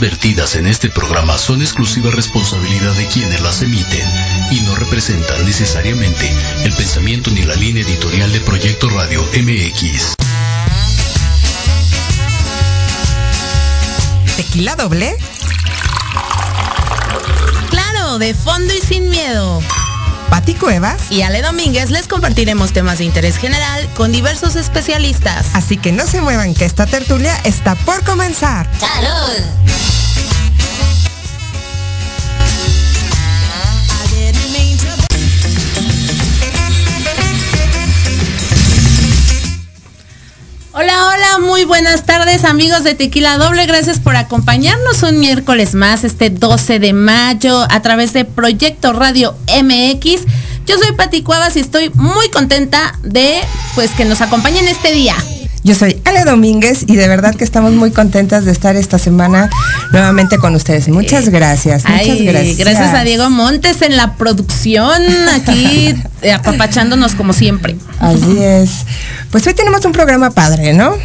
vertidas en este programa son exclusiva responsabilidad de quienes las emiten y no representan necesariamente el pensamiento ni la línea editorial de Proyecto Radio MX. ¿Tequila doble? Claro, de fondo y sin miedo. Pati Cuevas y Ale Domínguez les compartiremos temas de interés general con diversos especialistas. Así que no se muevan que esta tertulia está por comenzar. ¡Salud! Muy buenas tardes amigos de Tequila Doble. Gracias por acompañarnos un miércoles más, este 12 de mayo, a través de Proyecto Radio MX. Yo soy Pati Cuevas y estoy muy contenta de pues que nos acompañen este día. Yo soy Ale Domínguez y de verdad que estamos muy contentas de estar esta semana nuevamente con ustedes. Muchas gracias, muchas gracias. Gracias a Diego Montes en la producción, aquí eh, apapachándonos como siempre. Así es. Pues hoy tenemos un programa padre, ¿no?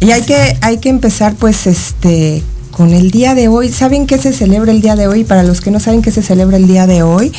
Y hay que, hay que empezar pues este con el día de hoy. ¿Saben qué se celebra el día de hoy? Para los que no saben qué se celebra el día de hoy,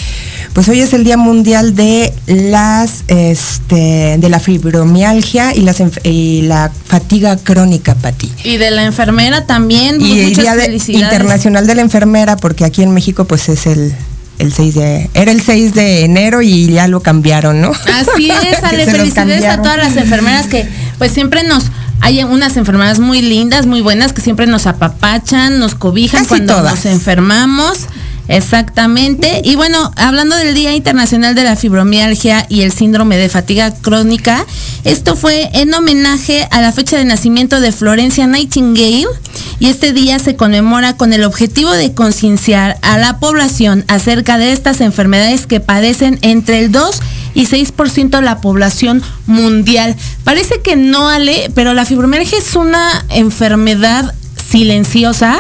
pues hoy es el Día Mundial de las este, de la fibromialgia y, las, y la fatiga crónica, Pati. Y de la enfermera también. Y el Día Internacional de la Enfermera, porque aquí en México pues es el el 6 de era el 6 de enero y ya lo cambiaron, ¿no? Así es, Ale, felicidades a todas las enfermeras que pues siempre nos hay unas enfermeras muy lindas, muy buenas que siempre nos apapachan, nos cobijan cuando nos enfermamos. Exactamente. Y bueno, hablando del Día Internacional de la Fibromialgia y el Síndrome de Fatiga Crónica, esto fue en homenaje a la fecha de nacimiento de Florencia Nightingale y este día se conmemora con el objetivo de concienciar a la población acerca de estas enfermedades que padecen entre el 2 y 6% de la población mundial. Parece que no, Ale, pero la fibromialgia es una enfermedad silenciosa.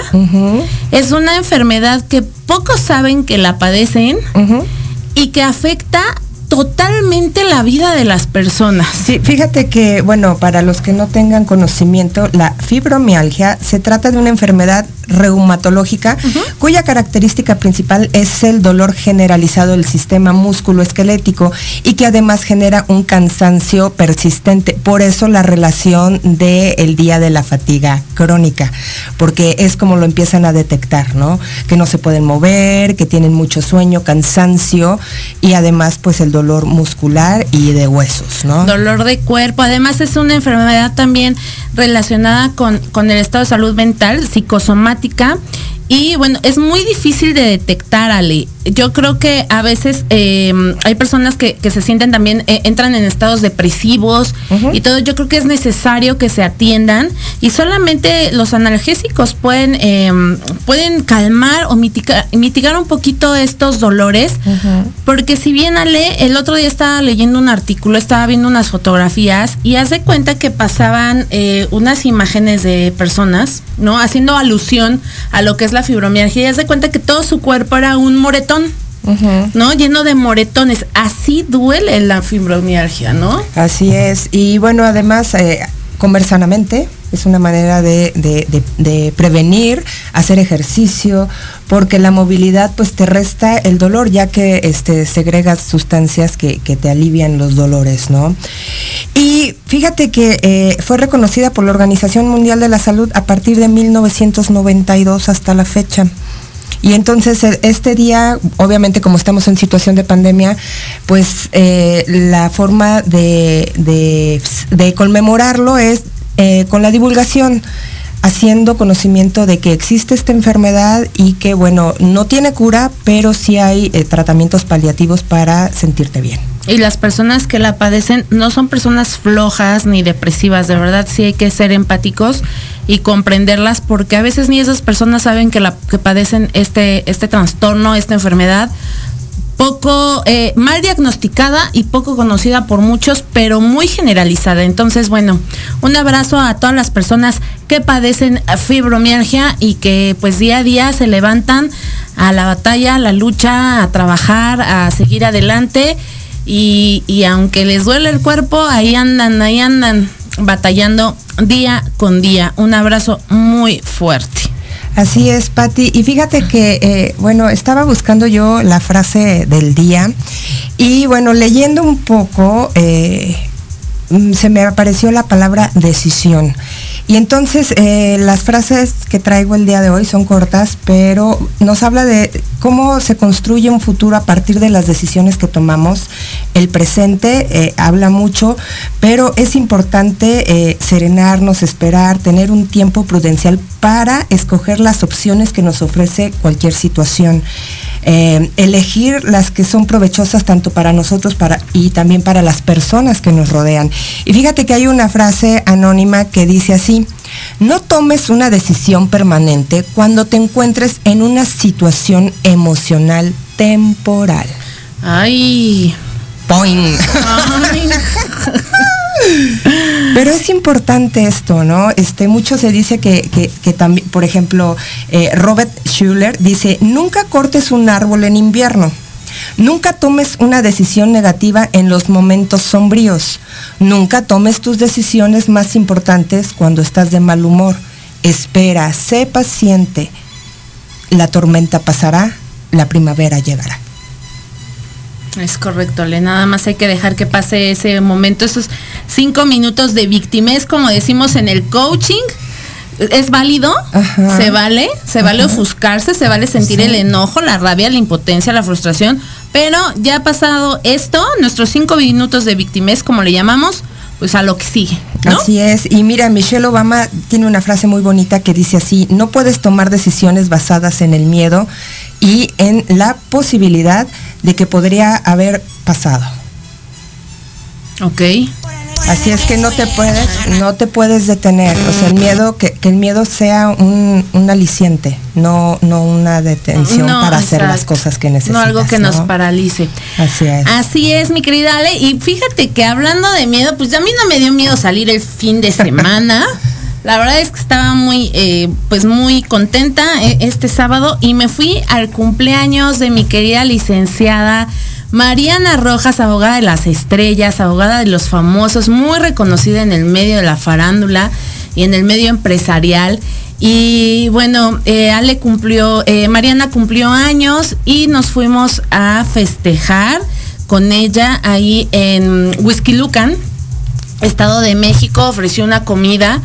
Es una enfermedad que pocos saben que la padecen y que afecta totalmente la vida de las personas. Sí, fíjate que, bueno, para los que no tengan conocimiento, la fibromialgia se trata de una enfermedad reumatológica cuya característica principal es el dolor generalizado del sistema músculo-esquelético y que además genera un cansancio persistente. Por eso la relación del día de la fatiga crónica, porque es como lo empiezan a detectar, ¿no? Que no se pueden mover, que tienen mucho sueño, cansancio y además pues el dolor muscular y de huesos, ¿no? Dolor de cuerpo. Además es una enfermedad también relacionada con, con el estado de salud mental, psicosomática temática y bueno, es muy difícil de detectar, Ale. Yo creo que a veces em, hay personas que, se sienten también, eh, entran en estados depresivos y todo. Yo creo que es necesario que se atiendan y solamente los analgésicos pueden, em, pueden calmar o mitigar, mitigar, un poquito estos dolores. Porque si bien, Ale, el otro día estaba leyendo un artículo, estaba viendo unas fotografías y hace cuenta que pasaban eh, unas imágenes de personas, ¿no? Haciendo alusión a lo que es la fibromialgia y se cuenta que todo su cuerpo era un moretón. ¿no? Lleno de moretones. Así duele la fibromialgia, ¿no? Así es. Y bueno, además, eh, comer sanamente es una manera de, prevenir, hacer ejercicio, porque la movilidad pues te resta el dolor, ya que este, segregas sustancias que, te alivian los dolores, ¿no? Y fíjate que eh, fue reconocida por la Organización Mundial de la Salud a partir de 1992 hasta la fecha. Y entonces e, este día, obviamente como estamos en situación de pandemia, pues eh, la forma de, de conmemorarlo es eh, con la divulgación haciendo conocimiento de que existe esta enfermedad y que, bueno, no tiene cura, pero sí hay eh, tratamientos paliativos para sentirte bien. Y las personas que la padecen no son personas flojas ni depresivas, de verdad sí hay que ser empáticos y comprenderlas porque a veces ni esas personas saben que, la, que padecen este, este trastorno, esta enfermedad poco eh, mal diagnosticada y poco conocida por muchos, pero muy generalizada. Entonces, bueno, un abrazo a todas las personas que padecen fibromialgia y que pues día a día se levantan a la batalla, a la lucha, a trabajar, a seguir adelante y, y aunque les duele el cuerpo, ahí andan, ahí andan batallando día con día. Un abrazo muy fuerte. Así es, Patti. Y fíjate que, eh, bueno, estaba buscando yo la frase del día y bueno, leyendo un poco, eh, mm, se me apareció la palabra decisión. Y entonces eh, las frases que traigo el día de hoy son cortas, pero nos habla de cómo se construye un futuro a partir de las decisiones que tomamos. El presente eh, habla mucho, pero es importante eh, serenarnos, esperar, tener un tiempo prudencial para escoger las opciones que nos ofrece cualquier situación. Elegir las que son provechosas tanto para nosotros para, y también para las personas que nos rodean. Y fíjate que hay una frase anónima que dice así, no tomes una decisión permanente cuando te encuentres en una situación emocional temporal. Ay. Point. Pero es importante esto, ¿no? Este, mucho se dice que, también, por ejemplo, eh, Robert Schuller dice, nunca cortes un árbol en invierno Nunca tomes una decisión negativa en los momentos sombríos. Nunca tomes tus decisiones más importantes cuando estás de mal humor. espera, sé paciente. La tormenta pasará, la primavera llegará. Es correcto, Le. Nada más hay que dejar que pase ese momento, esos cinco minutos de victimez, como decimos en el coaching. ¿Es válido? ¿Se vale? ¿Se vale ofuscarse? ¿Se vale sentir el enojo, la rabia, la impotencia, la frustración? Pero ya ha pasado esto, nuestros cinco minutos de victimez, como le llamamos, pues a lo que sigue. Así es. Y mira, Michelle Obama tiene una frase muy bonita que dice así, no puedes tomar decisiones basadas en el miedo y en la posibilidad de que podría haber pasado. Ok. Así es que no te puedes, no te puedes detener. O sea, el miedo, que, el miedo sea un, aliciente, no, no una detención para hacer las cosas que necesitas. No algo que nos paralice. Así es. Así es, mi querida Ale. Y fíjate que hablando de miedo, pues a mí no me dio miedo salir el fin de semana. La verdad es que estaba muy, eh, pues muy contenta eh, este sábado y me fui al cumpleaños de mi querida licenciada Mariana Rojas, abogada de las estrellas, abogada de los famosos, muy reconocida en el medio de la farándula y en el medio empresarial. Y bueno, eh, Ale cumplió, Mariana cumplió años y nos fuimos a festejar con ella ahí en Whisky Lucan, Estado de México, ofreció una comida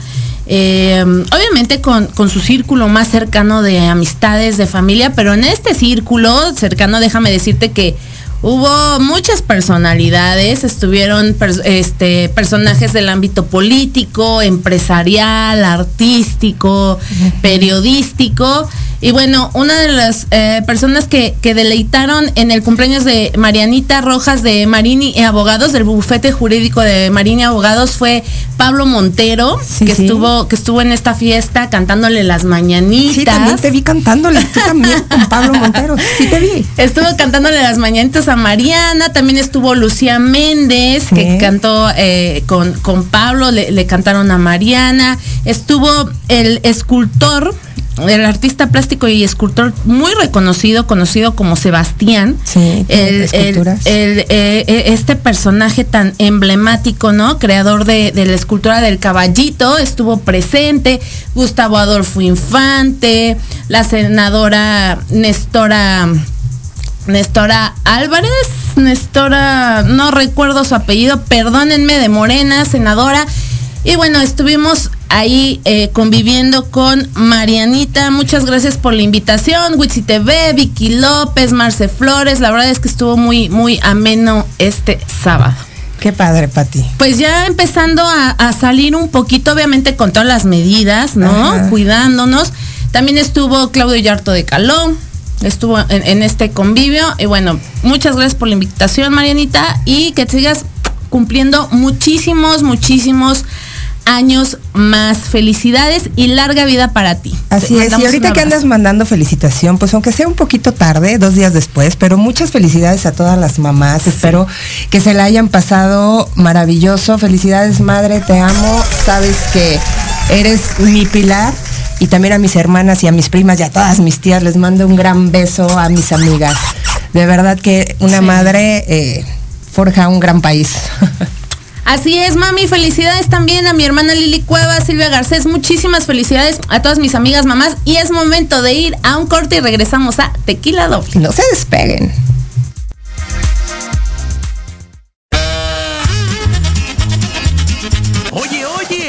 eh, obviamente con, su círculo más cercano de amistades, de familia, pero en este círculo cercano, déjame decirte que hubo muchas personalidades, estuvieron este, personajes del ámbito político, empresarial, artístico, periodístico. Y bueno, una de las eh, personas que, deleitaron en el cumpleaños de Marianita Rojas de Marini Abogados, del bufete jurídico de Marini Abogados, fue Pablo Montero, que estuvo, que estuvo en esta fiesta cantándole las mañanitas. Sí, también te vi cantándole, tú también con Pablo Montero, sí te vi. Estuvo cantándole las mañanitas a Mariana, también estuvo Lucía Méndez, que cantó eh, con, con Pablo, le, le cantaron a Mariana, estuvo el escultor el artista plástico y escultor muy reconocido, conocido como Sebastián. Sí, el, eh, eh, este personaje tan emblemático, ¿no? Creador de, la escultura del caballito, estuvo presente. Gustavo Adolfo Infante, la senadora Nestora. Nestora Álvarez, Nestora, no recuerdo su apellido, perdónenme, de Morena, senadora. Y bueno, estuvimos ahí eh, conviviendo con Marianita. Muchas gracias por la invitación. Witsi TV, Vicky López, Marce Flores. La verdad es que estuvo muy, muy ameno este sábado. Qué padre, Pati. Pues ya empezando a, salir un poquito, obviamente con todas las medidas, ¿no? Cuidándonos. También estuvo Claudio Yarto de Calón. Estuvo en, en este convivio. Y bueno, muchas gracias por la invitación, Marianita. Y que sigas cumpliendo muchísimos, muchísimos años más. Felicidades y larga vida para ti. Así es, y ahorita que andas mandando felicitación, pues aunque sea un poquito tarde, dos días después, pero muchas felicidades a todas las mamás. Espero que se la hayan pasado maravilloso. Felicidades, madre, te amo. Sabes que eres mi pilar. Y también a mis hermanas y a mis primas y a todas mis tías les mando un gran beso a mis amigas. De verdad que una madre eh, forja un gran país. Así es, mami. Felicidades también a mi hermana Lili Cueva, Silvia Garcés. Muchísimas felicidades a todas mis amigas mamás. Y es momento de ir a un corte y regresamos a Tequila Doble. No se despeguen.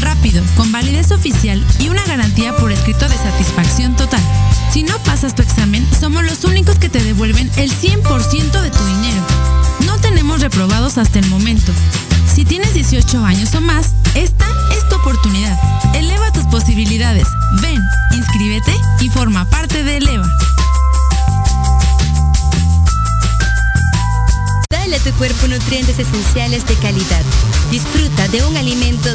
Rápido, con validez oficial y una garantía por escrito de satisfacción total. Si no pasas tu examen, somos los únicos que te devuelven el 100% de tu dinero. No tenemos reprobados hasta el momento. Si tienes 18 años o más, esta es tu oportunidad. Eleva tus posibilidades. Ven, inscríbete y forma parte de Eleva. Dale a tu cuerpo nutrientes esenciales de calidad. Disfruta de un alimento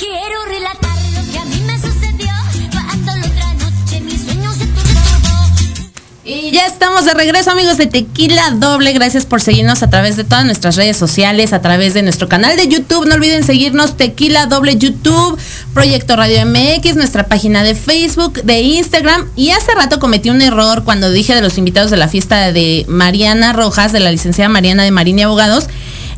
Quiero relatar lo que a mí me sucedió cuando la otra noche mi sueño se turbó. Y ya estamos de regreso amigos de Tequila Doble. Gracias por seguirnos a través de todas nuestras redes sociales, a través de nuestro canal de YouTube. No olviden seguirnos Tequila Doble YouTube, Proyecto Radio MX, nuestra página de Facebook, de Instagram. Y hace rato cometí un error cuando dije de los invitados de la fiesta de Mariana Rojas, de la licenciada Mariana de Marín y Abogados.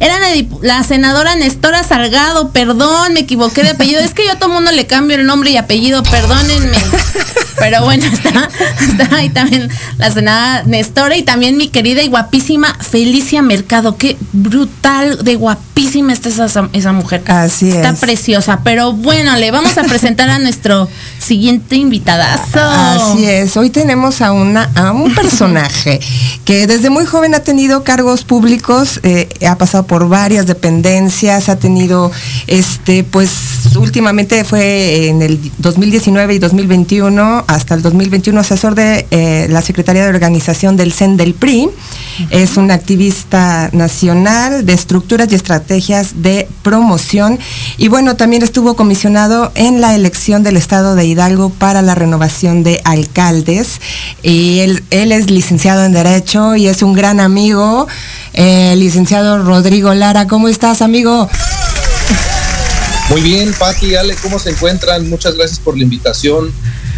Era la, senadora Nestora Salgado, perdón, me equivoqué de apellido. Es que yo a todo mundo le cambio el nombre y apellido, perdónenme. Pero bueno, está, está ahí también la senadora Nestora y también mi querida y guapísima Felicia Mercado. Qué brutal de guapísima está esa, esa mujer. Así Está es. preciosa. Pero bueno, le vamos a presentar a nuestro siguiente invitadazo. Así es, hoy tenemos a, una, a un personaje que desde muy joven ha tenido cargos públicos, eh, ha pasado por varias dependencias, ha tenido, este, pues últimamente fue en el 2019 y 2021, hasta el 2021 asesor de eh, la Secretaría de Organización del CEN del PRI, es un activista nacional de estructuras y estrategias de promoción y bueno, también estuvo comisionado en la elección del Estado de Hidalgo para la renovación de alcaldes y él, él es licenciado en Derecho y es un gran amigo, eh, licenciado Rodrigo Lara. ¿Cómo estás, amigo? Muy bien, Pati, Ale, ¿cómo se encuentran? Muchas gracias por la invitación.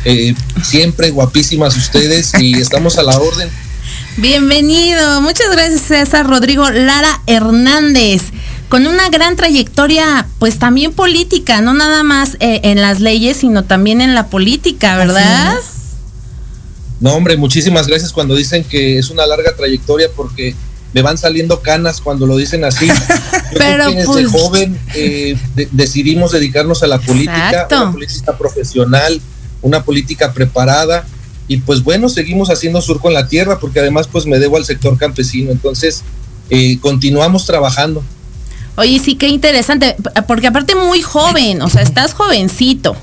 Eh, siempre guapísimas ustedes y estamos a la orden. Bienvenido. Muchas gracias, César Rodrigo Lara Hernández. Con una gran trayectoria, pues también política, no nada más eh, en las leyes, sino también en la política, ¿verdad? No, hombre, muchísimas gracias cuando dicen que es una larga trayectoria porque me van saliendo canas cuando lo dicen así. Yo Pero, desde pues- joven eh, de- decidimos dedicarnos a la política, Exacto. una política profesional, una política preparada y pues bueno, seguimos haciendo surco en la tierra porque además pues me debo al sector campesino, entonces eh, continuamos trabajando. Oye, sí, qué interesante, porque aparte muy joven, o sea, estás jovencito,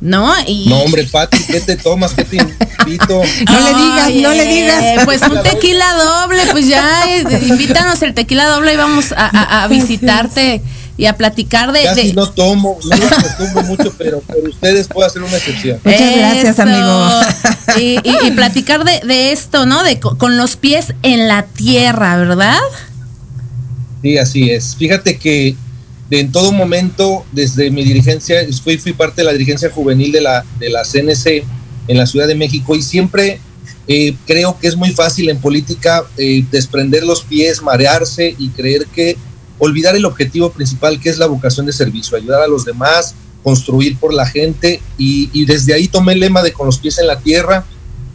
¿no? Y, No, hombre, Pati, ¿qué te tomas? ¿Qué te invito? No le digas, Oye, no le digas. Pues un tequila doble, pues ya, eh, invítanos el tequila doble y vamos a, a- a visitarte y a platicar de... Casi de- no tomo, no acostumbro mucho, pero por ustedes puedo hacer una excepción. Muchas gracias, amigo. Y, y- y platicar de, de esto, ¿no? De co- con los pies en la tierra, ¿verdad? Sí, así es. Fíjate que de- en todo momento, desde mi dirigencia, fui, fui parte de la dirigencia juvenil de la, de la CNC en la Ciudad de México y siempre eh, creo que es muy fácil en política eh, desprender los pies, marearse y creer que olvidar el objetivo principal que es la vocación de servicio, ayudar a los demás, construir por la gente y, y desde ahí tomé el lema de con los pies en la tierra.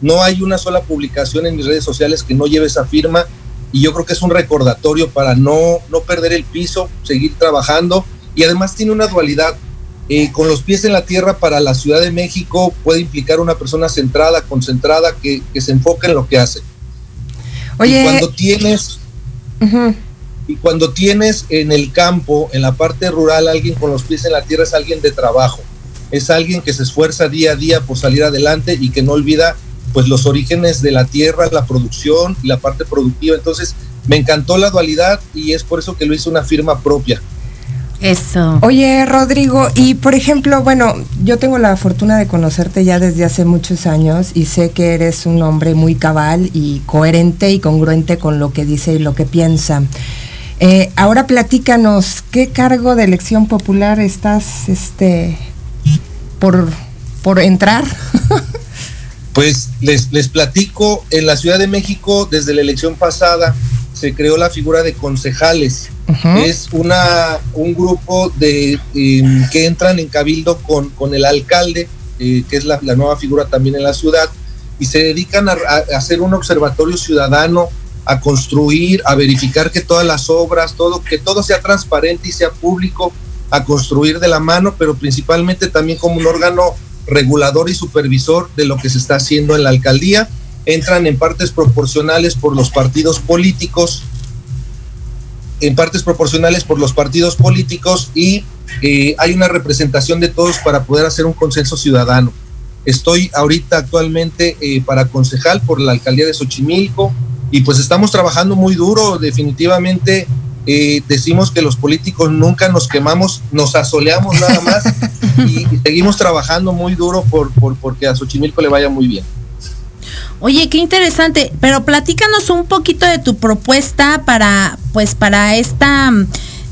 No hay una sola publicación en mis redes sociales que no lleve esa firma y yo creo que es un recordatorio para no, no perder el piso, seguir trabajando y además tiene una dualidad. Eh, con los pies en la tierra para la Ciudad de México puede implicar una persona centrada, concentrada, que, que se enfoca en lo que hace. Oye. Y cuando tienes. Y cuando tienes en el campo, en la parte rural, alguien con los pies en la tierra es alguien de trabajo. Es alguien que se esfuerza día a día por salir adelante y que no olvida pues los orígenes de la tierra, la producción y la parte productiva. Entonces, me encantó la dualidad y es por eso que lo hice una firma propia. Eso. Oye, Rodrigo, y por ejemplo, bueno, yo tengo la fortuna de conocerte ya desde hace muchos años y sé que eres un hombre muy cabal y coherente y congruente con lo que dice y lo que piensa. Eh, ahora platícanos, ¿qué cargo de elección popular estás este, por, por entrar? Pues les, les platico, en la Ciudad de México, desde la elección pasada, se creó la figura de concejales. Es una, un grupo de, eh, que entran en cabildo con, con el alcalde, eh, que es la, la nueva figura también en la ciudad, y se dedican a, a hacer un observatorio ciudadano, a construir, a verificar que todas las obras, todo, que todo sea transparente y sea público, a construir de la mano, pero principalmente también como un órgano regulador y supervisor de lo que se está haciendo en la alcaldía. Entran en partes proporcionales por los partidos políticos, en partes proporcionales por los partidos políticos y eh, hay una representación de todos para poder hacer un consenso ciudadano. Estoy ahorita actualmente eh, para concejal por la alcaldía de Xochimilco y pues estamos trabajando muy duro, definitivamente eh, decimos que los políticos nunca nos quemamos, nos asoleamos nada más y, y seguimos trabajando muy duro por, por porque a Xochimilco le vaya muy bien. Oye, qué interesante, pero platícanos un poquito de tu propuesta para, pues, para esta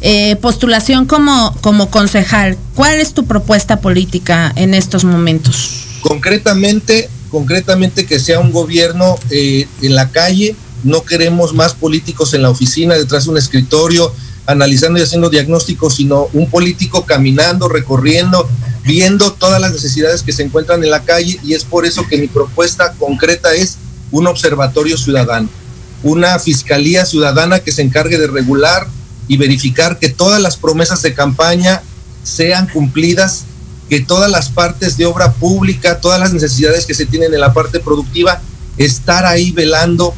eh, postulación como, como concejal. ¿Cuál es tu propuesta política en estos momentos? Concretamente, concretamente que sea un gobierno eh, en la calle. No queremos más políticos en la oficina, detrás de un escritorio, analizando y haciendo diagnósticos, sino un político caminando, recorriendo, viendo todas las necesidades que se encuentran en la calle y es por eso que mi propuesta concreta es un observatorio ciudadano, una fiscalía ciudadana que se encargue de regular y verificar que todas las promesas de campaña sean cumplidas, que todas las partes de obra pública, todas las necesidades que se tienen en la parte productiva, estar ahí velando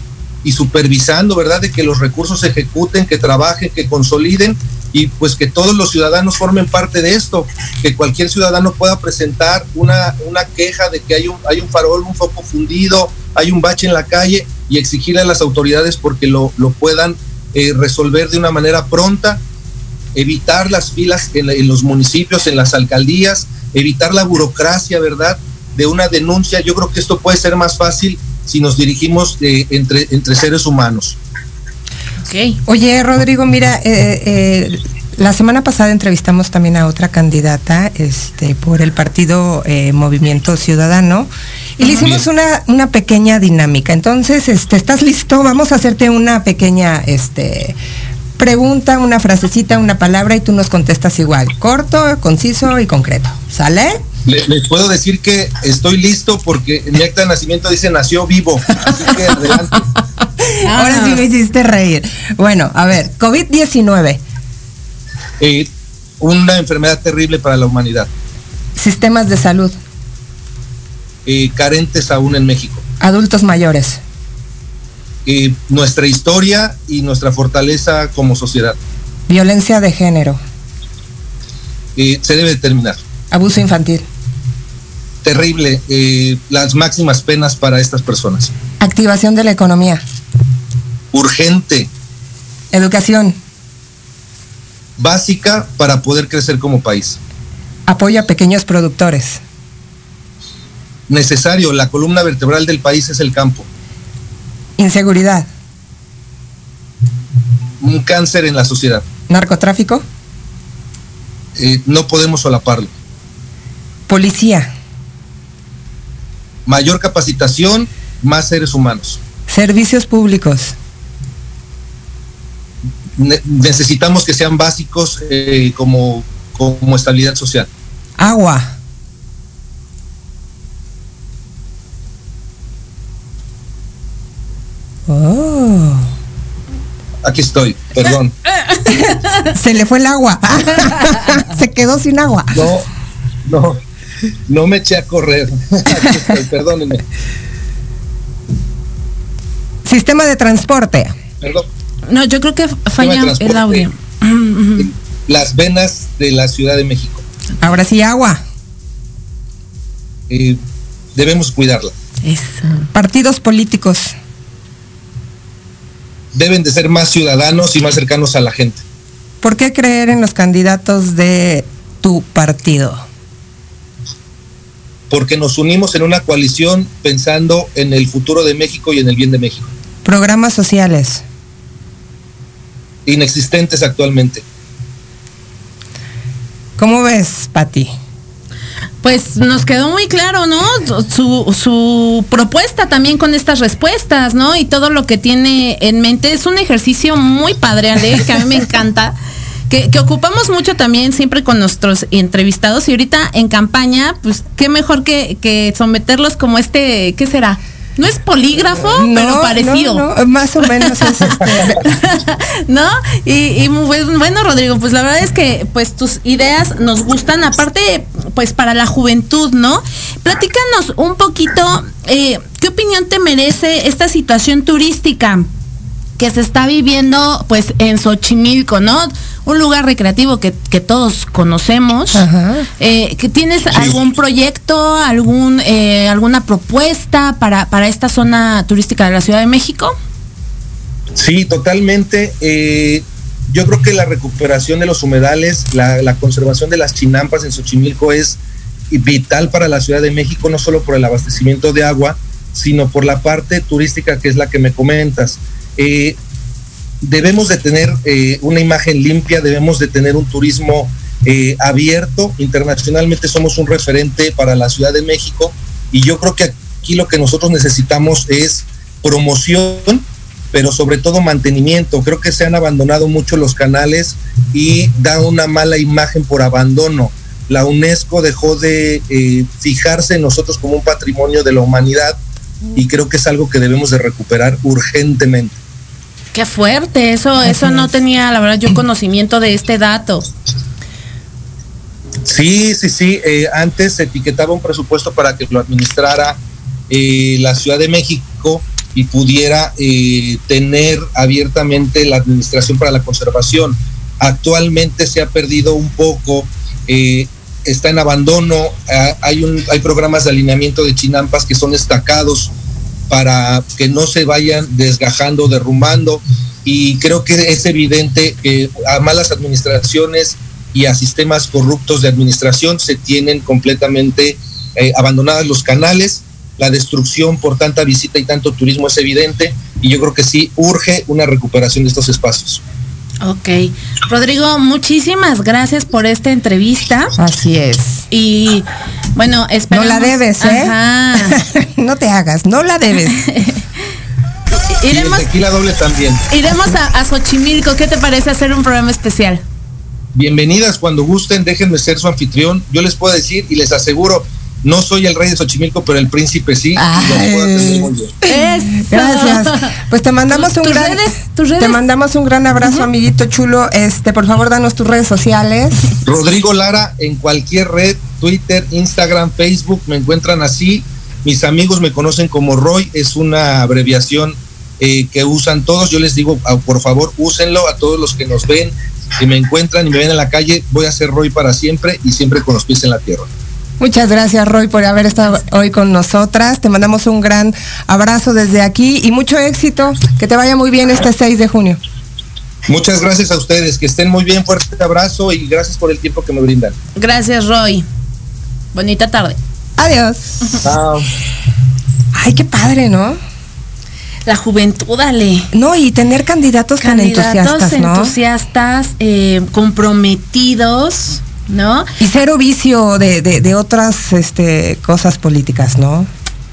y supervisando, ¿verdad? De que los recursos se ejecuten, que trabajen, que consoliden y pues que todos los ciudadanos formen parte de esto, que cualquier ciudadano pueda presentar una, una queja de que hay un, hay un farol, un foco fundido, hay un bache en la calle y exigirle a las autoridades porque lo, lo puedan eh, resolver de una manera pronta, evitar las filas en, en los municipios, en las alcaldías, evitar la burocracia, ¿verdad? De una denuncia. Yo creo que esto puede ser más fácil si nos dirigimos eh, entre, entre seres humanos. Oye, Rodrigo, mira, eh, eh, la semana pasada entrevistamos también a otra candidata este, por el partido eh, Movimiento Ciudadano y le hicimos una, una pequeña dinámica. Entonces, este, ¿estás listo? Vamos a hacerte una pequeña este, pregunta, una frasecita, una palabra y tú nos contestas igual, corto, conciso y concreto. ¿Sale? Le- les puedo decir que estoy listo porque en mi acta de nacimiento dice nació vivo. Así que adelante. Ahora sí me hiciste reír. Bueno, a ver, COVID-19, Eh, una enfermedad terrible para la humanidad, sistemas de salud, eh, carentes aún en México. adultos mayores, Eh, nuestra historia y nuestra fortaleza como sociedad violencia de género, eh, se debe determinar. abuso infantil, Terrible, eh, las máximas penas para estas personas. activación de la economía, Urgente, educación, básica para poder crecer como país. apoyo a pequeños productores, Necesario, la columna vertebral del país es el campo. inseguridad, Un cáncer en la sociedad. narcotráfico, Eh, no podemos solaparlo. policía, Mayor capacitación, más seres humanos. servicios públicos, Ne- necesitamos que sean básicos eh, como, como estabilidad social. agua, Oh. Aquí estoy, perdón. Se le fue el agua. Se quedó sin agua. No, no, no me eché a correr. Estoy, perdónenme. Sistema de transporte. Perdón. No, yo creo que falla el audio. Las venas de la Ciudad de México. Ahora sí, agua. Eh, debemos cuidarla. Eso. Partidos políticos. Deben de ser más ciudadanos y más cercanos a la gente. ¿Por qué creer en los candidatos de tu partido? Porque nos unimos en una coalición pensando en el futuro de México y en el bien de México. Programas sociales. Inexistentes actualmente. ¿Cómo ves, Pati? Pues nos quedó muy claro, ¿no? Su, su propuesta también con estas respuestas, ¿no? Y todo lo que tiene en mente. Es un ejercicio muy padre, Ale, que a mí me encanta. Que, que ocupamos mucho también siempre con nuestros entrevistados y ahorita en campaña, pues qué mejor que, que someterlos como este, ¿qué será? No es polígrafo, pero parecido. no, no, más o menos es este. ¿No? Y, y muy buen- bueno, Rodrigo, pues la verdad es que pues tus ideas nos gustan, aparte, pues para la juventud, ¿no? Platícanos un poquito, eh, ¿qué opinión te merece esta situación turística? Que se está viviendo pues en Xochimilco, ¿no? Un lugar recreativo que, que todos conocemos. Ajá. Eh, ¿que ¿Tienes algún proyecto, algún eh, alguna propuesta para, para esta zona turística de la Ciudad de México? Sí, totalmente. Eh, yo creo que la recuperación de los humedales, la, la conservación de las chinampas en Xochimilco es vital para la Ciudad de México, no solo por el abastecimiento de agua, sino por la parte turística que es la que me comentas. Eh, debemos de tener eh, una imagen limpia, debemos de tener un turismo eh, abierto. Internacionalmente somos un referente para la Ciudad de México y yo creo que aquí lo que nosotros necesitamos es promoción, pero sobre todo mantenimiento. Creo que se han abandonado mucho los canales y da una mala imagen por abandono. La UNESCO dejó de fijarse en nosotros como un patrimonio de la humanidad y creo que es algo que debemos de recuperar urgentemente. Qué fuerte, eso, eso no tenía, la verdad, yo conocimiento de este dato. Sí, sí, sí. eh, antes se etiquetaba un presupuesto para que lo administrara eh, la Ciudad de México y pudiera eh, tener abiertamente la administración para la conservación. Actualmente se ha perdido un poco, eh, está en abandono. ah, hay, un, hay programas de alineamiento de chinampas que son destacados para que no se vayan desgajando, derrumbando. Y creo que es evidente que a malas administraciones y a sistemas corruptos de administración se tienen completamente eh, abandonadas los canales. La destrucción por tanta visita y tanto turismo es evidente y yo creo que sí urge una recuperación de estos espacios. Ok. Rodrigo, muchísimas gracias por esta entrevista. Así es. Y bueno, No esperamos. la debes, ¿eh? Ajá. no te hagas, no la debes. Y Iremos, tequila doble también. iremos a, a Xochimilco. ¿Qué te parece hacer un programa especial? Bienvenidas cuando gusten, déjenme ser su anfitrión. Yo les puedo decir y les aseguro, no soy el rey de Xochimilco, pero el príncipe sí. y los puedo atender muy bien. Eso. Gracias. Pues te mandamos un ¿Tus gran redes? ¿Tus redes? te mandamos un gran abrazo, amiguito chulo. Este, por favor, danos tus redes sociales. Rodrigo Lara en cualquier red, Twitter, Instagram, Facebook, me encuentran así. Mis amigos me conocen como Roy, es una abreviación eh, que usan todos. Yo les digo, ah, por favor, úsenlo a todos los que nos ven, que me encuentran y me ven en la calle. Voy a ser Roy para siempre y siempre con los pies en la tierra. Muchas gracias, Roy, por haber estado hoy con nosotras. Te mandamos un gran abrazo desde aquí y mucho éxito. Que te vaya muy bien este 6 de junio. Muchas gracias a ustedes, que estén muy bien, fuerte abrazo y gracias por el tiempo que me brindan. Gracias, Roy. Bonita tarde. Adiós. Chao. Ay, qué padre, ¿no? La juventud, dale. No, y tener candidatos, tan Candidatos entusiastas, ¿no? entusiastas, eh, comprometidos, ¿no? Y cero vicio de, de, de otras este, cosas políticas, ¿no?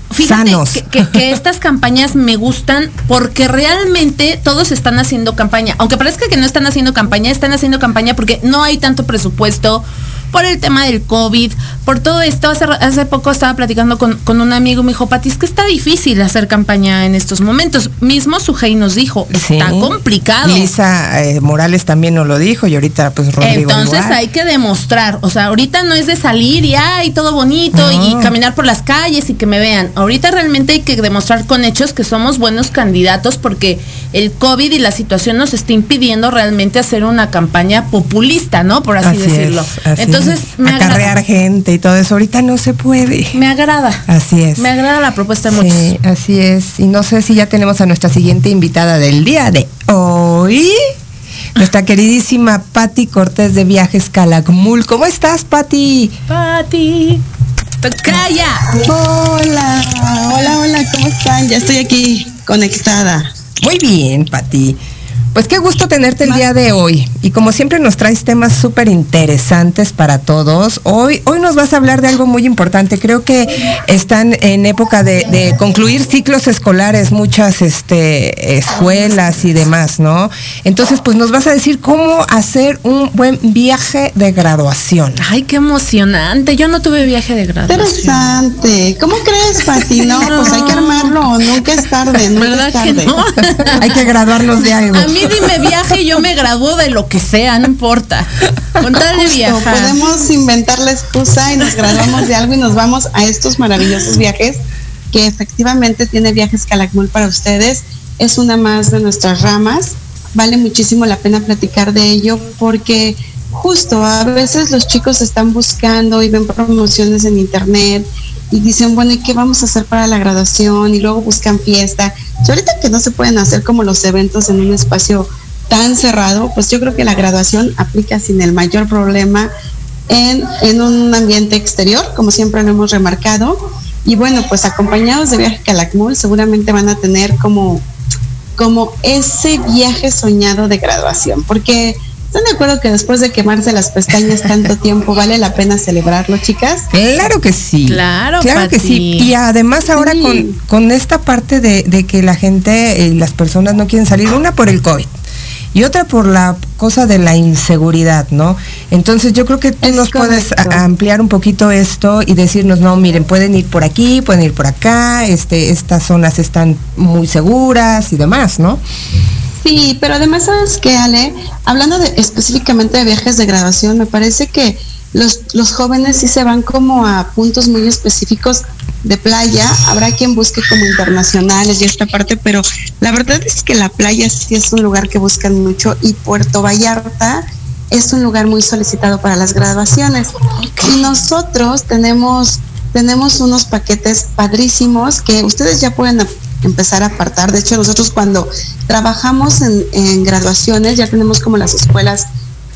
Fíjate Sanos. que, que- que estas campañas me gustan porque realmente todos están haciendo campaña. Aunque parezca que no están haciendo campaña, están haciendo campaña porque no hay tanto presupuesto, por el tema del COVID, por todo esto. Hace, hace poco estaba platicando con, con un amigo, me dijo, Pati, es que está difícil hacer campaña en estos momentos. Mismo Sujei nos dijo, está complicado. Lisa eh, Morales también nos lo dijo y ahorita pues Rodrigo Entonces igual. hay que demostrar, o sea, ahorita no es de salir y ay, todo bonito y caminar por las calles y que me vean. Ahorita realmente hay que demostrar con hechos que somos buenos candidatos porque el COVID y la situación nos está impidiendo realmente hacer una campaña populista, ¿no? Por así, decirlo. es, así Entonces, me acarrear agrada. gente y todo eso ahorita no se puede. Me agrada. Así es. Me agrada la propuesta de muchos. Sí, así es. Y no sé si ya tenemos a nuestra siguiente invitada del día de hoy. Nuestra queridísima Patti Cortés de Viajes Calakmul. ¿Cómo estás, Patti? Pati. ¡Calla! Hola, hola, hola, ¿cómo están? Ya estoy aquí conectada. Muy bien, Pati. Pues qué gusto tenerte el día de hoy. Y como siempre nos traes temas súper interesantes para todos. Hoy, hoy nos vas a hablar de algo muy importante. Creo que están en época de, de concluir ciclos escolares, muchas este, escuelas y demás, ¿no? Entonces, pues nos vas a decir cómo hacer un buen viaje de graduación. Ay, qué emocionante. Yo no tuve viaje de graduación. Interesante. ¿Cómo crees, Pati? No, pues hay que armarlo. Nunca es tarde. Nunca ¿Verdad es que tarde. no? Hay que graduarnos de algo. A mí dime viaje y yo me gradúo de lo que sea, no importa. Con tal de viajar. podemos inventar la excusa y nos graduamos de algo y nos vamos a estos maravillosos viajes que efectivamente tiene viajes Calakmul para ustedes. Es una más de nuestras ramas. Vale muchísimo la pena platicar de ello porque justo a veces los chicos están buscando y ven promociones en internet y dicen, bueno, ¿y qué vamos a hacer para la graduación? Y luego buscan fiesta. Y ahorita que no se pueden hacer como los eventos en un espacio tan cerrado, pues yo creo que la graduación aplica sin el mayor problema en, en un ambiente exterior, como siempre lo hemos remarcado. Y bueno, pues acompañados de viaje Calakmul seguramente van a tener como, como ese viaje soñado de graduación, porque ¿están de acuerdo que después de quemarse las pestañas tanto tiempo vale la pena celebrarlo, chicas? Claro que sí. Claro, Claro que sí. Y además ahora Sí. con, con esta parte de, de que la gente y las personas no quieren salir, una por el COVID y otra por la cosa de la inseguridad, ¿no? Entonces yo creo que tú Es nos puedes correcto. ampliar un poquito esto y decirnos, no, miren, pueden ir por aquí, pueden ir por acá, este, estas zonas están muy seguras y demás, ¿no? Sí, pero además, ¿sabes qué, Ale? Hablando de, específicamente de viajes de graduación, me parece que los, los jóvenes sí se van como a puntos muy específicos de playa. Habrá quien busque como internacionales y esta parte, pero la verdad es que la playa sí es un lugar que buscan mucho y Puerto Vallarta es un lugar muy solicitado para las graduaciones. Y nosotros tenemos, tenemos unos paquetes padrísimos que ustedes ya pueden empezar a apartar. De hecho, nosotros cuando trabajamos en, en graduaciones ya tenemos como las escuelas,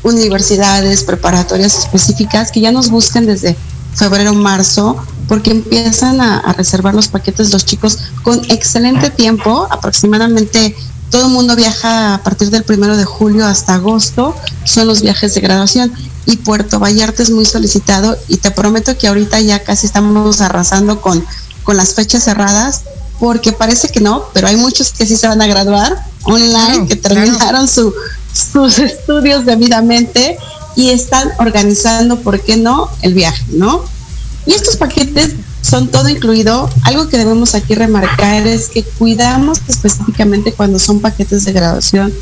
universidades, preparatorias específicas que ya nos buscan desde febrero, marzo, porque empiezan a, a reservar los paquetes los chicos con excelente tiempo, aproximadamente todo el mundo viaja a partir del primero de julio hasta agosto, son los viajes de graduación. Y Puerto Vallarta es muy solicitado y te prometo que ahorita ya casi estamos arrasando con, con las fechas cerradas porque parece que no, pero hay muchos que sí se van a graduar online, Claro, que claro. terminaron su, sus estudios debidamente y están organizando, ¿por qué no?, el viaje, ¿no? Y estos paquetes son todo incluido. Algo que debemos aquí remarcar es que cuidamos específicamente cuando son paquetes de graduación,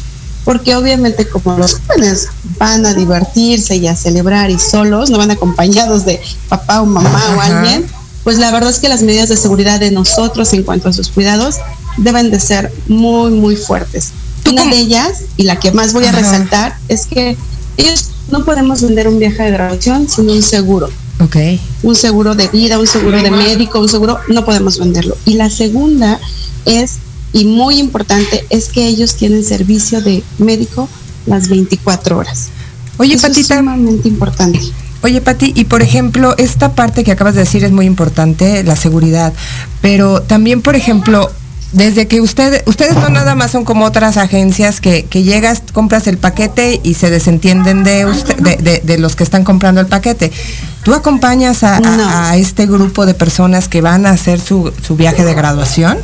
porque obviamente como los jóvenes van a divertirse y a celebrar y solos, no van acompañados de papá o mamá o Ajá. alguien, pues la verdad es que las medidas de seguridad de nosotros en cuanto a sus cuidados deben de ser muy, muy fuertes. ¿Tú Una de ellas, y la que más voy a Ajá. resaltar, es que ellos no podemos vender un viaje de graduación sin un seguro Ok. un seguro de vida, un seguro de médico, un seguro, no podemos venderlo. Y la segunda es, y muy importante, es que ellos tienen servicio de médico las 24 horas. Oye, Eso es Patita, sumamente importante. Oye, Pati, y por ejemplo, esta parte que acabas de decir es muy importante, la seguridad, pero también, por ejemplo, desde que ustedes, ustedes no nada más son como otras agencias que, que llegas, compras el paquete y se desentienden de, usted, de, de- de los que están comprando el paquete. ¿Tú acompañas a, a- No. a este grupo de personas que van a hacer su, su viaje de graduación?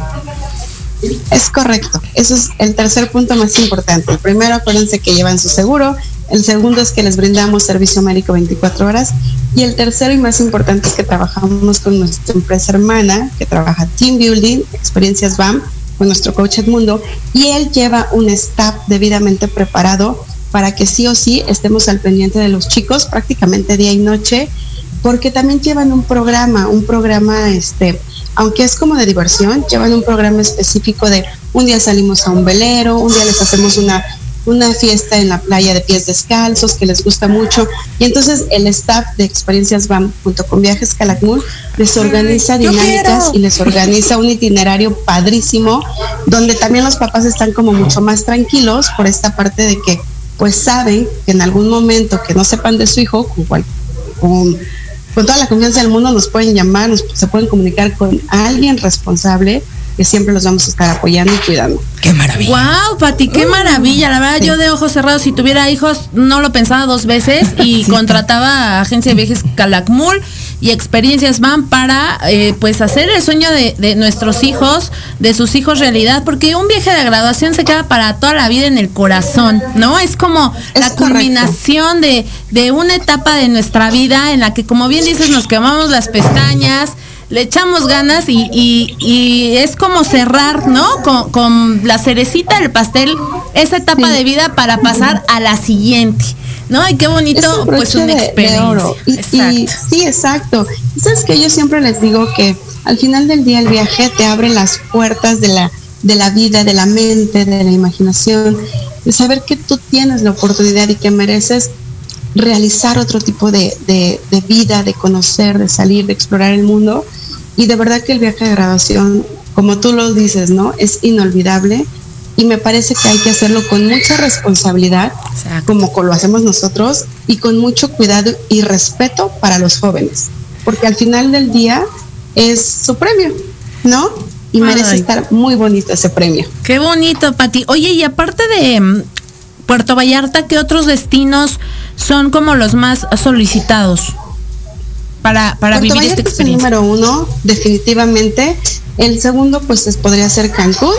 Es correcto. Eso es el tercer punto más importante. Primero, acuérdense que llevan su seguro, El segundo es que les brindamos servicio médico 24 horas. Y el tercero y más importante es que trabajamos con nuestra empresa hermana, que trabaja Team Building, Experiencias BAM, con nuestro coach Edmundo. Y él lleva un staff debidamente preparado para que sí o sí estemos al pendiente de los chicos prácticamente día y noche, porque también llevan un programa, un programa, este, aunque es como de diversión, llevan un programa específico de un día salimos a un velero, un día les hacemos una una fiesta en la playa de pies descalzos que les gusta mucho. Y entonces el staff de Experiencias BAM junto con Viajes Calakmul les organiza dinámicas y les organiza un itinerario padrísimo donde también los papás están como mucho más tranquilos por esta parte de que pues saben que en algún momento que no sepan de su hijo, con, con, con toda la confianza del mundo nos pueden llamar, nos, se pueden comunicar con alguien responsable que siempre los vamos a estar apoyando y cuidando. Qué maravilla. Wow, Pati, qué maravilla. La verdad, yo de ojos cerrados, si tuviera hijos, no lo pensaba dos veces y contrataba a Agencia de Viajes Calakmul y Experiencias Van para eh, pues hacer el sueño de, de nuestros hijos, de sus hijos realidad, porque un viaje de graduación se queda para toda la vida en el corazón, ¿no? Es como la culminación de, de una etapa de nuestra vida en la que, como bien dices, nos quemamos las pestañas, le echamos ganas y, y- y es como cerrar, ¿no? Con, con la cerecita del pastel, esa etapa de vida para pasar a la siguiente, ¿no? Y qué bonito, Es un pues una de- de experiencia. oro. Y, y- sí, exacto. Sabes que yo siempre les digo que al final del día el viaje te abre las puertas de la, de la vida, de la mente, de la imaginación, de saber que tú tienes la oportunidad y que mereces realizar otro tipo de, de- de vida, de conocer, de salir, de explorar el mundo. Y de verdad que el viaje de graduación, como tú lo dices, ¿no? Es inolvidable y me parece que hay que hacerlo con mucha responsabilidad, como co- lo hacemos nosotros, y con mucho cuidado y respeto para los jóvenes, porque al final del día es su premio, ¿no? Y merece estar muy bonito ese premio. Qué bonito, Pati. Oye, y aparte de mm, Puerto Vallarta, ¿qué otros destinos son como los más solicitados para, para vivir esta Vallarta es el experiencia? número uno, definitivamente. El segundo, pues, es- podría ser Cancún.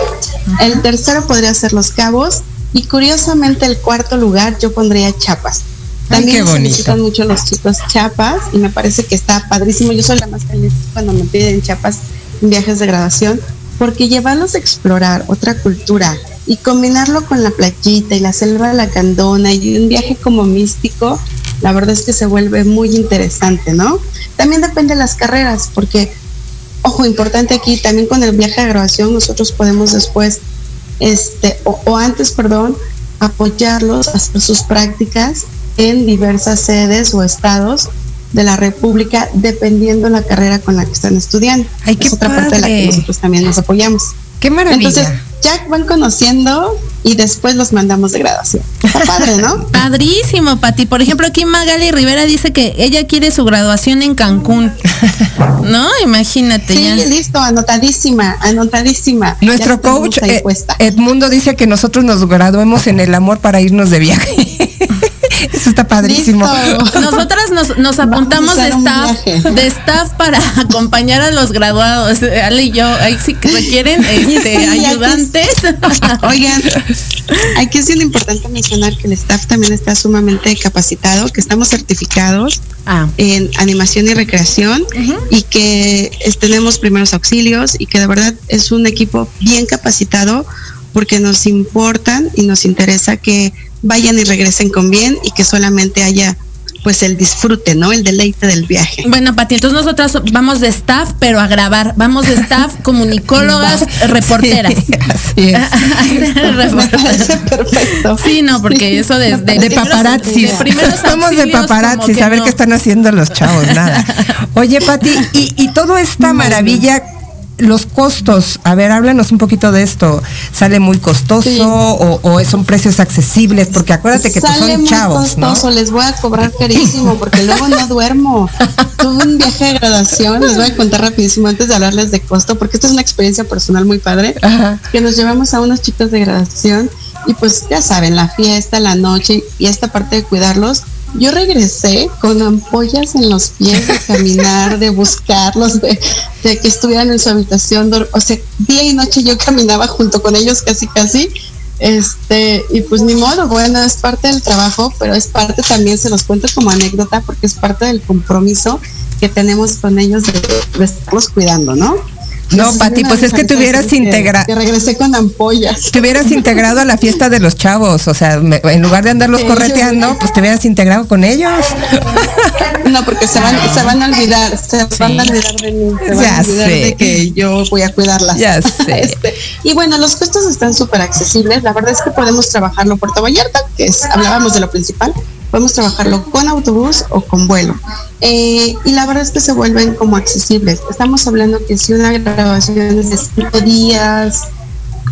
El tercero podría ser Los Cabos. Y curiosamente, el cuarto lugar yo pondría Chiapas. Ay, También qué bonito. solicitan mucho los chicos Chiapas y me parece que está padrísimo. Yo soy la más feliz cuando me piden Chiapas en viajes de graduación, porque llevarlos a explorar otra cultura y combinarlo con la playita y la selva lacandona y un viaje como místico, la verdad es que se vuelve muy interesante, ¿no? También depende de las carreras, porque, ojo, importante aquí, también con el viaje de graduación nosotros podemos después, este, o, o antes, perdón, apoyarlos a hacer sus prácticas en diversas sedes o estados de la República, dependiendo la carrera con la que están estudiando. Ay, es otra parte de la que nosotros también nos apoyamos. Qué maravilla. Entonces, ya van conociendo y después los mandamos de graduación. Está padre, ¿no? Padrísimo, Pati. Por ejemplo, aquí Magali Rivera dice que ella quiere su graduación en Cancún. ¿No? Imagínate Sí, ya. listo, anotadísima, anotadísima. Nuestro coach eh. Edmundo dice que nosotros nos graduemos en el amor para irnos de viaje. Eso está padrísimo. Nosotras nos, nos apuntamos de staff, de staff para acompañar a los graduados. Ale y yo, ahí sí que requieren este, Sí, aquí- ayudantes. Oigan, aquí es bien importante mencionar que el staff también está sumamente capacitado, que estamos certificados Ah. en animación y recreación y que tenemos primeros auxilios y que de verdad es un equipo bien capacitado porque nos importan y nos interesa que vayan y regresen con bien y que solamente haya pues el disfrute, ¿no? El deleite del viaje. Bueno, Pati, entonces nosotras vamos de staff, pero a grabar. Vamos de staff, comunicólogas, reporteras. Así es. Perfecto. Sí, no, porque eso de, de, de paparazzi. Estamos de paparazzi, ver no. qué están haciendo los chavos, nada. Oye, Pati, y, y toda esta maravilla, los costos, a ver, háblanos un poquito de esto. ¿Sale muy costoso Sí. o, o son precios accesibles? Porque acuérdate que pues, Sale son muy chavos, ¿no? costoso, les voy a cobrar carísimo porque luego no duermo. Tuve un viaje de graduación, les voy a contar rapidísimo antes de hablarles de costo, porque esto es una experiencia personal muy padre, Ajá. que nos llevamos a unos chicos de graduación y pues ya saben, la fiesta, la noche y esta parte de cuidarlos. Yo regresé con ampollas en los pies de caminar, de buscarlos, de, de que estuvieran en su habitación. O sea, día y noche yo caminaba junto con ellos casi casi Este, y pues ni modo, bueno, es parte del trabajo, pero es parte también, se los cuento como anécdota, porque es parte del compromiso que tenemos con ellos de, de estarlos cuidando, ¿no? No, Pati, pues es que te hubieras integrado. Que regresé con ampollas. Te hubieras integrado a la fiesta de los chavos, o sea, me- en lugar de andarlos Sí, correteando, pues te hubieras integrado con ellos. No, porque se van, se van a olvidar, se van a olvidar de mí, se van Ya a olvidar sé. de que yo voy a cuidarlas. Ya sé. Este, y bueno, los costos están súper accesibles. La verdad es que podemos trabajarlo Puerto Vallarta, que es, hablábamos de lo principal, podemos trabajarlo con autobús o con vuelo. Eh, y la verdad es que se vuelven como accesibles. Estamos hablando que si una grabación es de cinco días,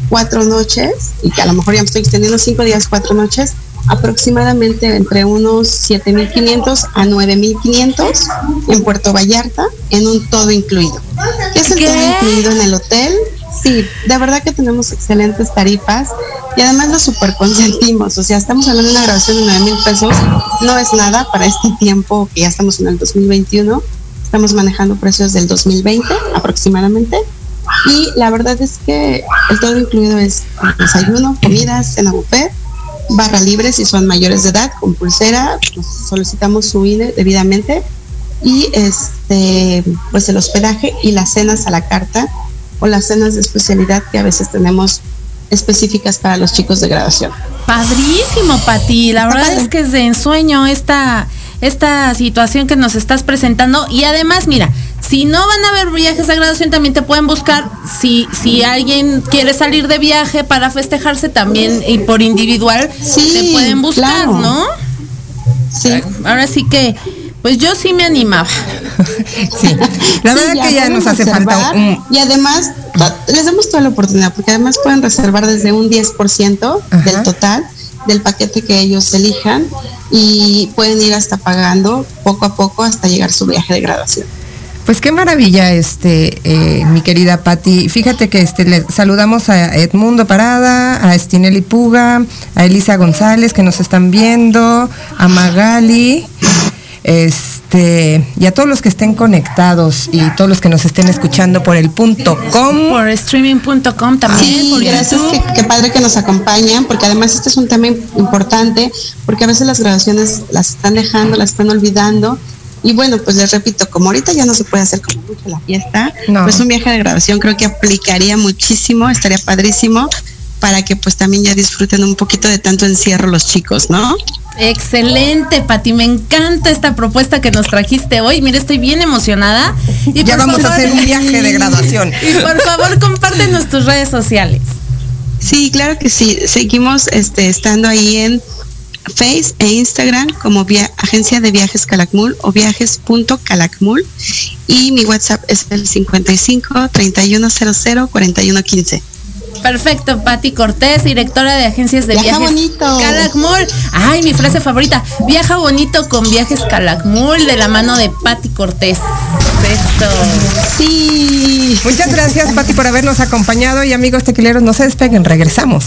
cuatro noches, y que a lo mejor ya me estoy extendiendo cinco días, cuatro noches, aproximadamente entre unos 7.500 a 9.500 en Puerto Vallarta, en un todo incluido. ¿Qué es el ¿Qué? todo incluido en el hotel? Sí, de verdad que tenemos excelentes tarifas y además lo super consentimos. O sea, estamos hablando de una grabación de 9 mil pesos, no es nada para este tiempo que ya estamos en el 2021. Estamos manejando precios del 2020 aproximadamente. Y la verdad es que el todo incluido es desayuno, comida, cena buffet, barra libre si son mayores de edad, con pulsera, solicitamos su INE debidamente y este pues el hospedaje y las cenas a la carta o las cenas de especialidad que a veces tenemos específicas para los chicos de graduación. Padrísimo, Pati. La verdad es que es de ensueño esta, esta situación que nos estás presentando. Y además, mira, si no van a haber viajes de graduación, también te pueden buscar. Si, si alguien quiere salir de viaje para festejarse también y por individual, te pueden buscar, claro. ¿no? Sí. Ahora sí que, pues yo sí me animaba. Sí. La Sí, verdad que ya nos hace falta un, Y además, les damos toda la oportunidad, porque además pueden reservar desde un 10% del total del paquete que ellos elijan y pueden ir hasta pagando poco a poco hasta llegar a su viaje de graduación. Pues qué maravilla, este, eh, mi querida Patti. Fíjate que este, le saludamos a Edmundo Parada, a Estinelli Puga, a Elisa González que nos están viendo, a Magali, este, y a todos los que estén conectados y todos los que nos estén escuchando por el punto com. Por streaming.com también. Sí, por gracias, qué, qué padre que nos acompañan, porque además este es un tema im- importante, porque a veces las graduaciones las están dejando, las están olvidando. Y bueno, pues les repito, como ahorita ya no se puede hacer como mucho la fiesta, No. pues un viaje de graduación creo que aplicaría muchísimo, estaría padrísimo para que pues también ya disfruten un poquito de tanto encierro los chicos, ¿no? Excelente, Pati. Me encanta esta propuesta que nos trajiste hoy. Mira, estoy bien emocionada. Y Ya vamos a hacer un viaje de graduación. Y por favor, compártenos tus redes sociales. Sí, claro que sí. Seguimos este, estando ahí en Face e Instagram como via- Agencia de Viajes Calakmul o viajes.calakmul y mi WhatsApp es el 55 3100 4115. Perfecto, Pati Cortés, directora de agencias de Viaja viajes bonito. Calakmul. Ay, mi frase favorita. Viaja bonito con viajes Calakmul de la mano de Pati Cortés. Eso. Sí. Muchas gracias, Pati, por habernos acompañado y amigos tequileros, no se despeguen, regresamos.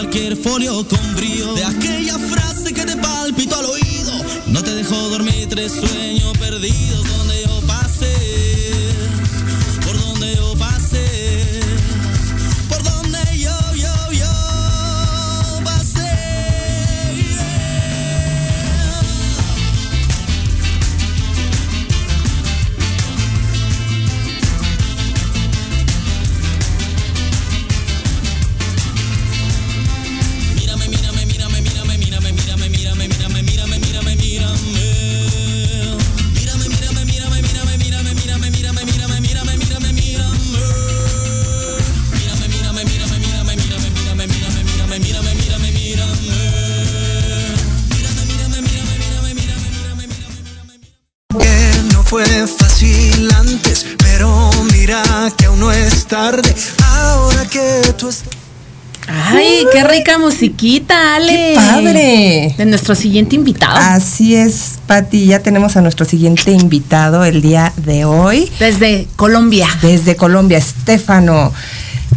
Cualquier folio con brío. Musiquita, Ale. ¡Qué padre! De nuestro siguiente invitado. Así es, Pati, ya tenemos a nuestro siguiente invitado el día de hoy. Desde Colombia. Desde Colombia, Estefano.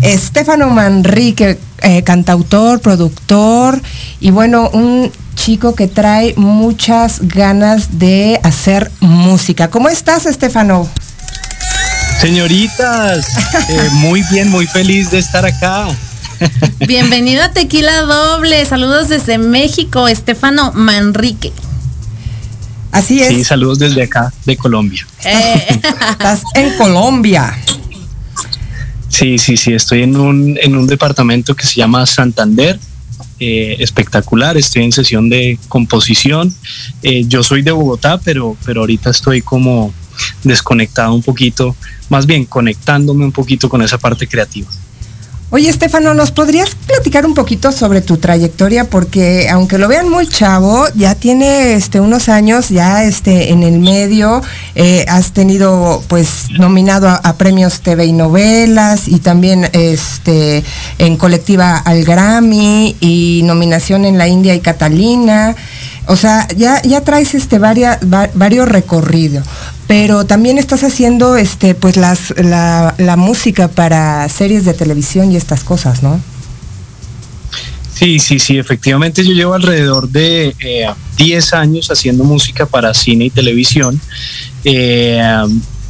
Estefano Manrique, eh, cantautor, productor y bueno, un chico que trae muchas ganas de hacer música. ¿Cómo estás, Estefano? Señoritas, eh, muy bien, muy feliz de estar acá. Bienvenido a Tequila Doble. Saludos desde México, Estefano Manrique. Así es. Sí, saludos desde acá, de Colombia. Estás en Colombia. Sí, sí, sí, estoy en un, en un departamento que se llama Santander. eh, espectacular, estoy en sesión de composición. Eh, yo soy de Bogotá, pero, pero ahorita estoy como desconectado un poquito, más bien conectándome un poquito con esa parte creativa. Oye, Estefano, ¿nos podrías platicar un poquito sobre tu trayectoria? Porque aunque lo vean muy chavo, ya tiene este, unos años ya este, en el medio, eh, has tenido pues nominado a, a premios TV y novelas y también este, en colectiva al Grammy y nominación en la India y Catalina. O sea, ya, ya traes este varia- va- varios recorridos, pero también estás haciendo este, pues las, la, la música para series de televisión y estas cosas, ¿no? Sí, sí, sí, efectivamente yo llevo alrededor de eh, 10 años haciendo música para cine y televisión. eh,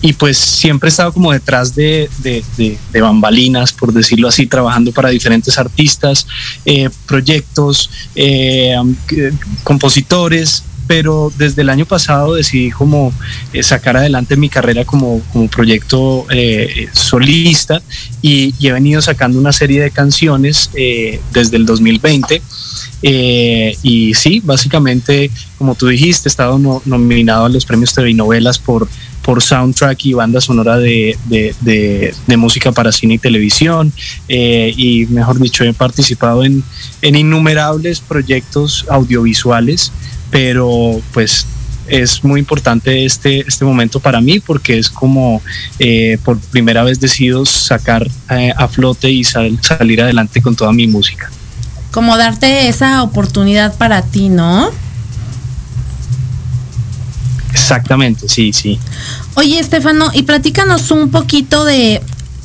y pues siempre he estado como detrás de, de- de- bambalinas, por decirlo así, trabajando para diferentes artistas, eh, proyectos, eh, compositores, pero desde el año pasado decidí como eh, sacar adelante mi carrera como, como proyecto solista y, he venido sacando una serie de canciones desde el 2020. Eh, y sí, básicamente, como tú dijiste, he estado no- nominado a los premios TV novelas por, por soundtrack y banda sonora de, de- música para cine y televisión. eh, y mejor dicho, he participado en, en innumerables proyectos audiovisuales, pero pues es muy importante este, este momento para mí porque es como eh, por primera vez decido sacar eh, a flote y sal- salir adelante con toda mi música. Como darte esa oportunidad para ti, ¿no? Exactamente, sí, sí. Oye, Estefano, y platícanos un poquito de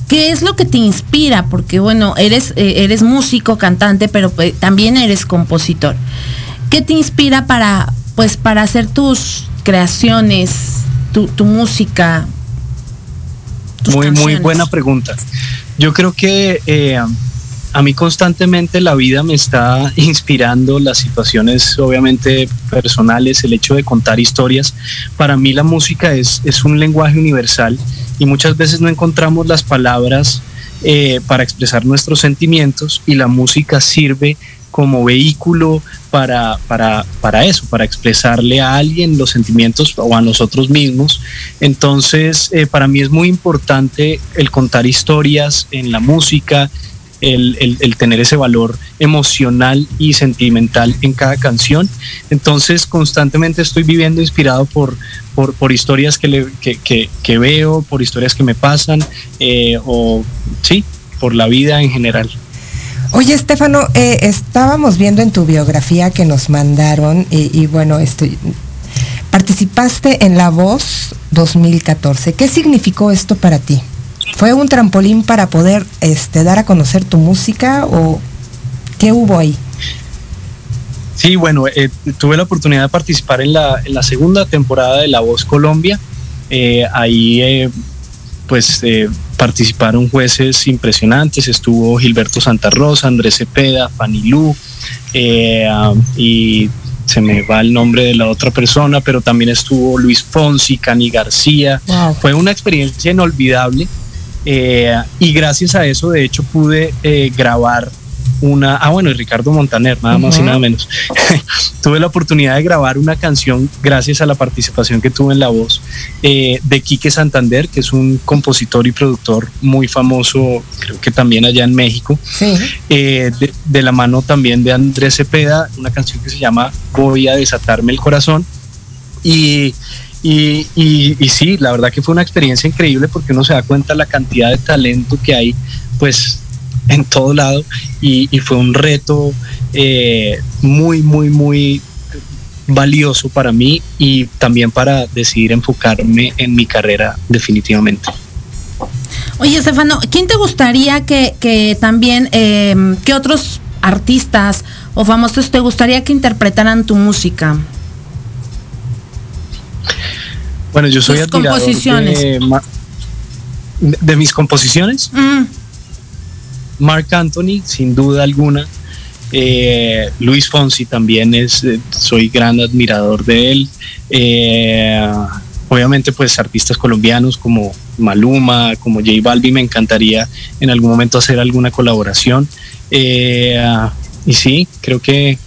qué es lo que te inspira, porque bueno, eres, eh, eres músico, cantante, pero pues, también eres compositor. ¿Qué te inspira para, pues, para hacer tus creaciones, tu, tu música? tus Muy, muy buena pregunta. Yo creo que eh, a mí constantemente la vida me está inspirando las situaciones obviamente personales, el hecho de contar historias. Para mí la música es, es un lenguaje universal y muchas veces no encontramos las palabras eh, para expresar nuestros sentimientos y la música sirve como vehículo para, para, para eso, para expresarle a alguien los sentimientos o a nosotros mismos. Entonces, eh, para mí es muy importante el contar historias en la música, el, el- el tener ese valor emocional y sentimental en cada canción. Entonces, constantemente estoy viviendo inspirado por, por, por historias que, le- que, que- que veo, por historias que me pasan, eh, o sí, por la vida en general. Oye, Estefano, eh, estábamos viendo en tu biografía que nos mandaron y, y bueno, estoy, participaste en La Voz 2014. ¿Qué significó esto para ti? ¿Fue un trampolín para poder este, dar a conocer tu música o qué hubo ahí? Sí, bueno, eh, tuve la oportunidad de participar en la, en la segunda temporada de La Voz Colombia. Eh, ahí eh, pues eh, participaron jueces impresionantes, estuvo Gilberto Santa Rosa, Andrés Cepeda, Fanny Lu, eh, ah, y se me va el nombre de la otra persona, pero también estuvo Luis Fonsi, Cani García. Fue una experiencia inolvidable eh, y gracias a eso, de hecho, pude eh, grabar una, ah bueno, y Ricardo Montaner, nada más y nada menos. tuve la oportunidad de grabar una canción gracias a la participación que tuve en la voz eh, de Quique Santander, que es un compositor y productor muy famoso, creo que también allá en México. Sí. Eh, de, de la mano también de Andrés Cepeda, una canción que se llama Voy a desatarme el corazón. Y, y, sí, la verdad que fue una experiencia increíble porque uno se da cuenta la cantidad de talento que hay, pues en todo lado y, fue un reto eh, muy, muy, muy valioso para mí y también para decidir enfocarme en mi carrera definitivamente. Oye, Estefano, ¿quién te gustaría que, también, eh, qué otros artistas o famosos te gustaría que interpretaran tu música? Bueno, yo soy admirador composiciones. de, mis composiciones. Mm, Mark Anthony, sin duda alguna. Eh, Luis Fonsi también es, eh, soy gran admirador de él. Eh, obviamente, pues artistas colombianos como Maluma, como J Balvin, me encantaría en algún momento hacer alguna colaboración. Y sí, creo que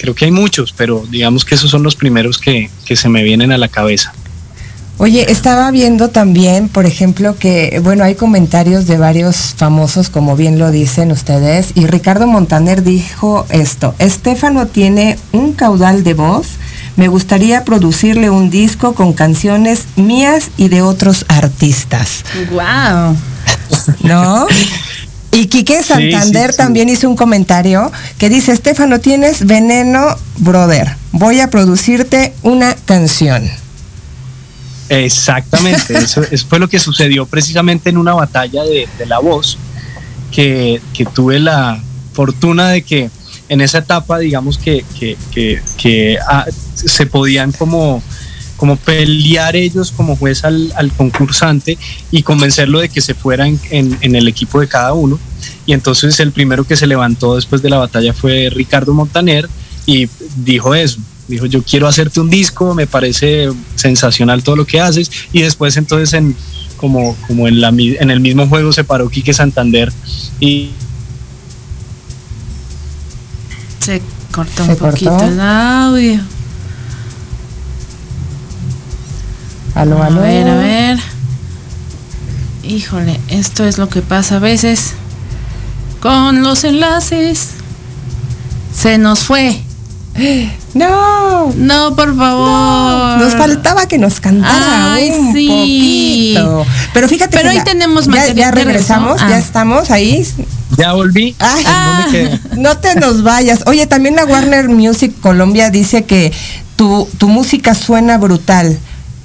creo que hay muchos, pero digamos que esos son los primeros que, que se me vienen a la cabeza. Oye, estaba viendo también, por ejemplo, que, bueno, hay comentarios de varios famosos, como bien lo dicen ustedes, y Ricardo Montaner dijo esto, Estefano tiene un caudal de voz, me gustaría producirle un disco con canciones mías y de otros artistas, wow. ¿no? Y Quique Santander sí, sí. también hizo un comentario que dice, Estefano, tienes veneno, brother, voy a producirte una canción. Exactamente, eso, eso fue lo que sucedió precisamente en una batalla de, de la voz, que, que tuve la fortuna de que en esa etapa, digamos que, que, que- que, ah, se podían como, como pelear ellos como juez al, al concursante y convencerlo de que se fuera en, en- en el equipo de cada uno. Y entonces el primero que se levantó después de la batalla fue Ricardo Montaner y dijo eso. Dijo, yo quiero hacerte un disco, me parece sensacional todo lo que haces. Y después entonces en, como, como en, la, en el mismo juego se paró Quique Santander y Se cortó ¿Se un poquito cortó? el audio. Aló, aló. A ver, a ver. Híjole, esto es lo que pasa a veces con los enlaces. Se nos fue. No. No, por favor. Nos faltaba que nos cantara Ay, un sí. poquito. Pero fíjate Pero que ahí tenemos ya, material ya que regresamos, ya Ah. estamos ahí. ya volví. Ay, ¿Dónde quedé? no te nos vayas. Oye, también la Warner Music Colombia dice que tu, tu música suena brutal.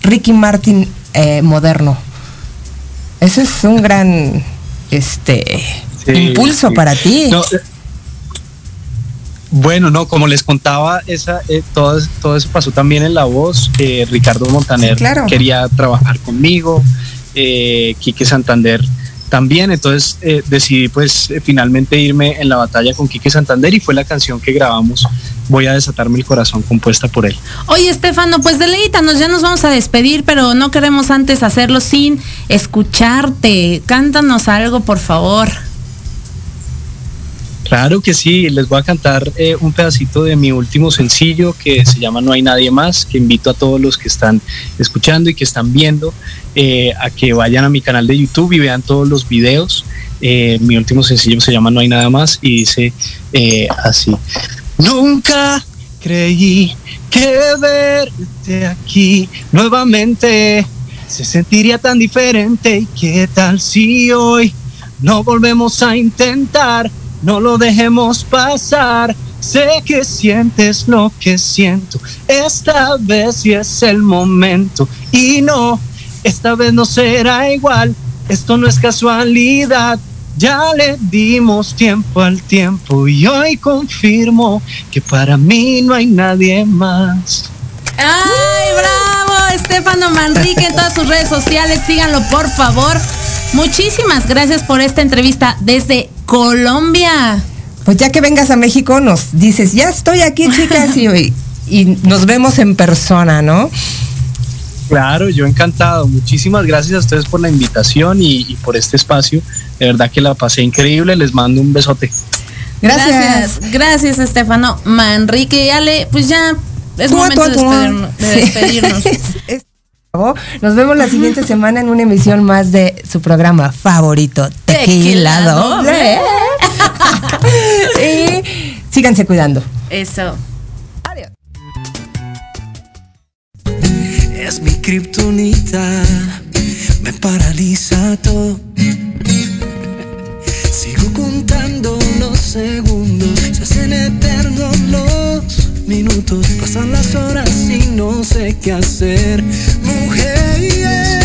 Ricky Martin eh, moderno. Eso es un gran este Sí, impulso sí. para ti. No, eh, bueno, no, como les contaba, esa, eh, todo, todo eso pasó también en La Voz. Eh, Ricardo Montaner Sí, claro. quería trabajar conmigo, eh, Quique Santander también, entonces eh, decidí pues eh, finalmente irme en la batalla con Quique Santander y fue la canción que grabamos, Voy a desatarme el corazón, compuesta por él. Oye, Estefano, pues deleítanos, ya nos vamos a despedir, pero no queremos antes hacerlo sin escucharte. Cántanos algo, por favor. Claro que sí, les voy a cantar eh, un pedacito de mi último sencillo que se llama No hay nadie más, que invito a todos los que están escuchando y que están viendo eh, a que vayan a mi canal de YouTube y vean todos los videos. Eh, mi último sencillo se llama No hay nada más y dice eh, así. Nunca creí que verte aquí nuevamente se sentiría tan diferente y qué tal si hoy no volvemos a intentar, no lo dejemos pasar. Sé que sientes lo que siento, esta vez sí es el momento y no, esta vez no será igual. esto no es casualidad. Ya le dimos tiempo al tiempo y hoy confirmo que para mí no hay nadie más. ¡Ay, bravo! Estefano Manrique en todas sus redes sociales. Síganlo, por favor. Muchísimas gracias por esta entrevista desde Colombia. Pues ya que vengas a México, nos dices, ya estoy aquí, chicas, y, y nos vemos en persona, ¿no? Claro, yo encantado. Muchísimas gracias a ustedes por la invitación y, y por este espacio. De verdad que la pasé increíble. Les mando un besote. Gracias. Gracias, gracias, Estefano Manrique. Y Ale, pues ya es Tú, momento tú, de despedirnos. de Nos vemos la siguiente semana en una emisión más de su programa favorito, Tequila, Tequila Doble. y síganse cuidando. Eso. Kriptonita, me paraliza todo. Sigo contando los segundos, se hacen eternos los minutos. Pasan las horas y no sé qué hacer, mujer.